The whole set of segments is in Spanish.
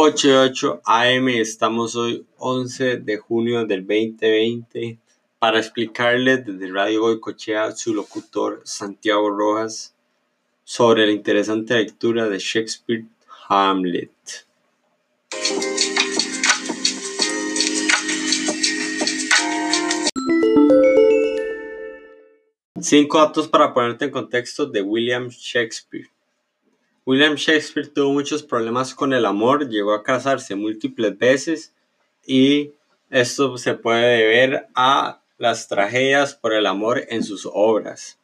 8 AM, estamos hoy 11 de junio del 2020 para explicarles desde Radio Goicochea su locutor Santiago Rojas sobre la interesante lectura de Shakespeare Hamlet. Cinco datos para ponerte en contexto de William Shakespeare. William Shakespeare tuvo muchos problemas con el amor, llegó a casarse múltiples veces y esto se puede deber a las tragedias por el amor en sus obras.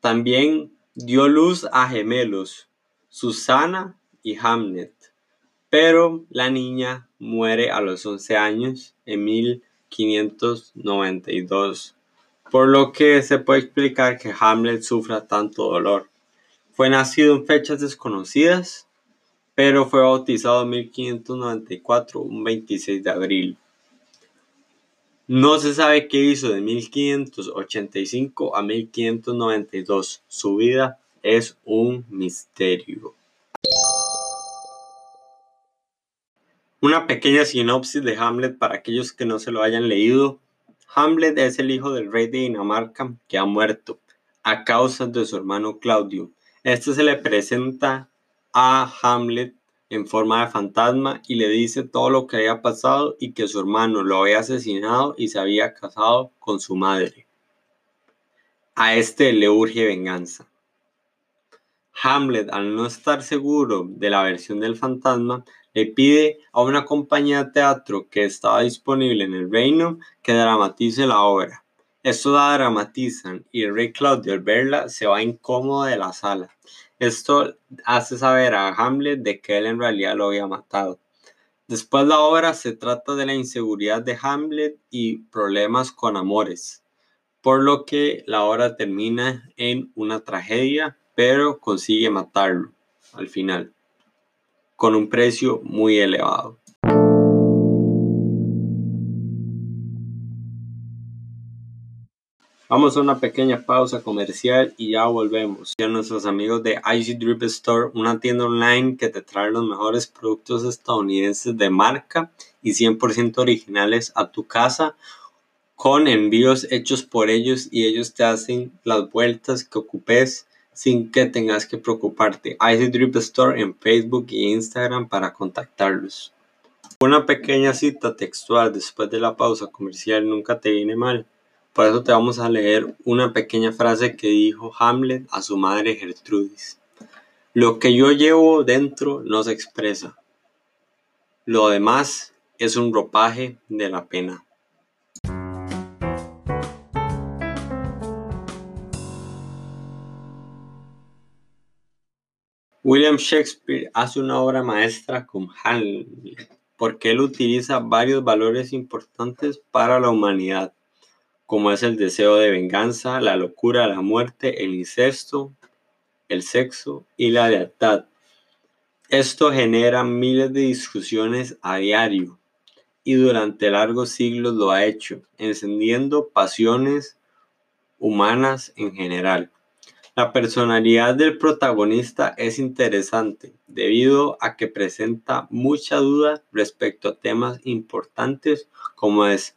También dio luz a gemelos, Susana y Hamlet, pero la niña muere a los 11 años en 1592, por lo que se puede explicar que Hamlet sufra tanto dolor. Fue nacido en fechas desconocidas, pero fue bautizado en 1594, un 26 de abril. No se sabe qué hizo de 1585 a 1592. Su vida es un misterio. Una pequeña sinopsis de Hamlet para aquellos que no se lo hayan leído. Hamlet es el hijo del rey de Dinamarca que ha muerto a causa de su hermano Claudio, este se le presenta a Hamlet en forma de fantasma y le dice todo lo que había pasado y que su hermano lo había asesinado y se había casado con su madre. A este le urge venganza. Hamlet, al no estar seguro de la versión del fantasma, le pide a una compañía de teatro que estaba disponible en el reino que dramatice la obra. Esto la dramatizan y el rey Claudio al verla se va incómodo de la sala. Esto hace saber a Hamlet de que él en realidad lo había matado. Después la obra se trata de la inseguridad de Hamlet y problemas con amores, por lo que la obra termina en una tragedia, pero consigue matarlo al final, con un precio muy elevado. Vamos a una pequeña pausa comercial y ya volvemos. A nuestros amigos de Icy Drip Store, una tienda online que te trae los mejores productos estadounidenses de marca y 100% originales a tu casa con envíos hechos por ellos y ellos te hacen las vueltas que ocupes sin que tengas que preocuparte. Icy Drip Store en Facebook e Instagram para contactarlos. Una pequeña cita textual después de la pausa comercial nunca te viene mal. Por eso te vamos a leer una pequeña frase que dijo Hamlet a su madre Gertrudis. Lo que yo llevo dentro no se expresa. Lo demás es un ropaje de la pena. William Shakespeare hace una obra maestra con Hamlet porque él utiliza varios valores importantes para la humanidad como es el deseo de venganza, la locura, la muerte, el incesto, el sexo y la lealtad. Esto genera miles de discusiones a diario y durante largos siglos lo ha hecho, encendiendo pasiones humanas en general. La personalidad del protagonista es interesante debido a que presenta mucha duda respecto a temas importantes como es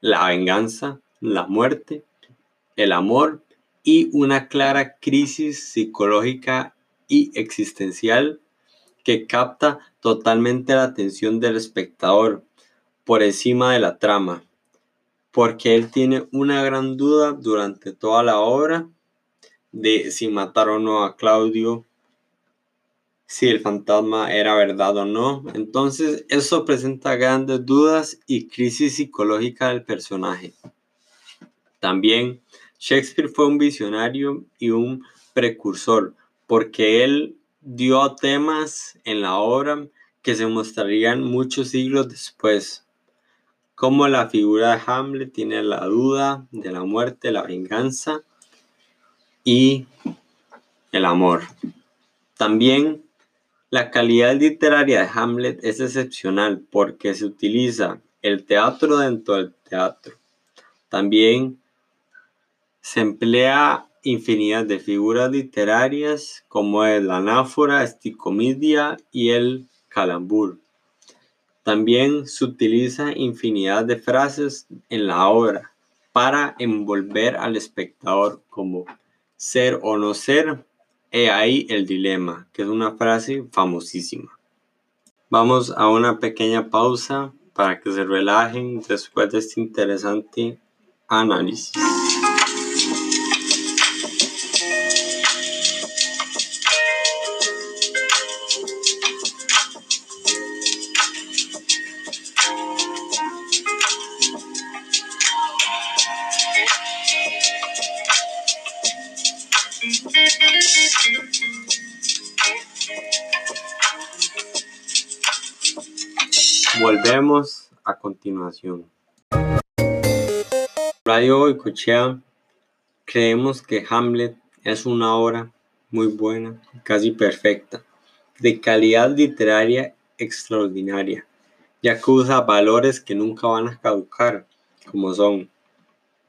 la venganza, la muerte, el amor y una clara crisis psicológica y existencial que capta totalmente la atención del espectador por encima de la trama, porque él tiene una gran duda durante toda la obra de si matar o no a Claudio, si el fantasma era verdad o no. Entonces eso presenta grandes dudas y crisis psicológica del personaje. También Shakespeare fue un visionario y un precursor, porque él dio temas en la obra que se mostrarían muchos siglos después, como la figura de Hamlet tiene la duda de la muerte, la venganza y el amor. También la calidad literaria de Hamlet es excepcional porque se utiliza el teatro dentro del teatro. También Se emplea infinidad de figuras literarias como es la anáfora, esticomidia y el calambur. También se utiliza infinidad de frases en la obra para envolver al espectador como ser o no ser, he ahí el dilema, que es una frase famosísima. Vamos a una pequeña pausa para que se relajen después de este interesante análisis. Volvemos a continuación. Radio Cochea creemos que Hamlet es una obra muy buena, casi perfecta, de calidad literaria extraordinaria, ya que usa valores que nunca van a caducar, como son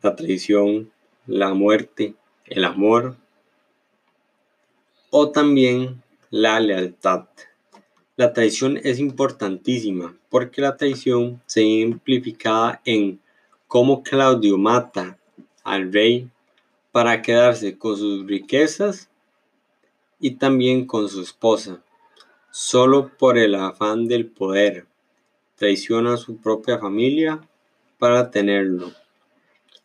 la traición, la muerte, el amor o también la lealtad. La traición es importantísima porque la traición se ve en cómo Claudio mata al rey para quedarse con sus riquezas y también con su esposa, solo por el afán del poder. Traiciona a su propia familia para tenerlo.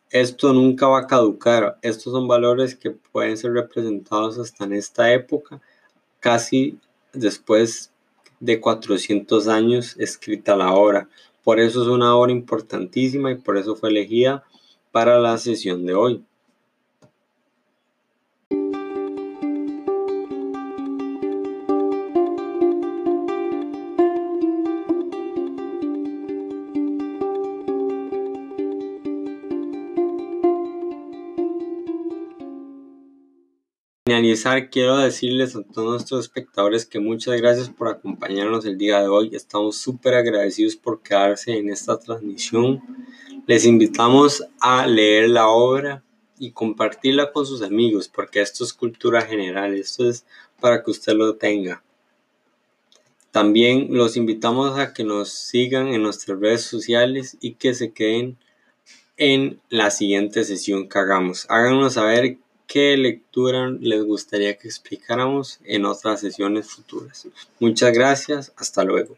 Esto nunca va a caducar. Estos son valores que pueden ser representados hasta en esta época, casi después de 400 años escrita la obra. Por eso es una obra importantísima y por eso fue elegida para la sesión de hoy. Finalizar, quiero decirles a todos nuestros espectadores que muchas gracias por acompañarnos el día de hoy. Estamos súper agradecidos por quedarse en esta transmisión. Les invitamos a leer la obra y compartirla con sus amigos, porque esto es cultura general, esto es para que usted lo tenga. También los invitamos a que nos sigan en nuestras redes sociales y que se queden en la siguiente sesión que hagamos. Háganos saber qué lectura les gustaría que explicáramos en otras sesiones futuras. Muchas gracias, hasta luego.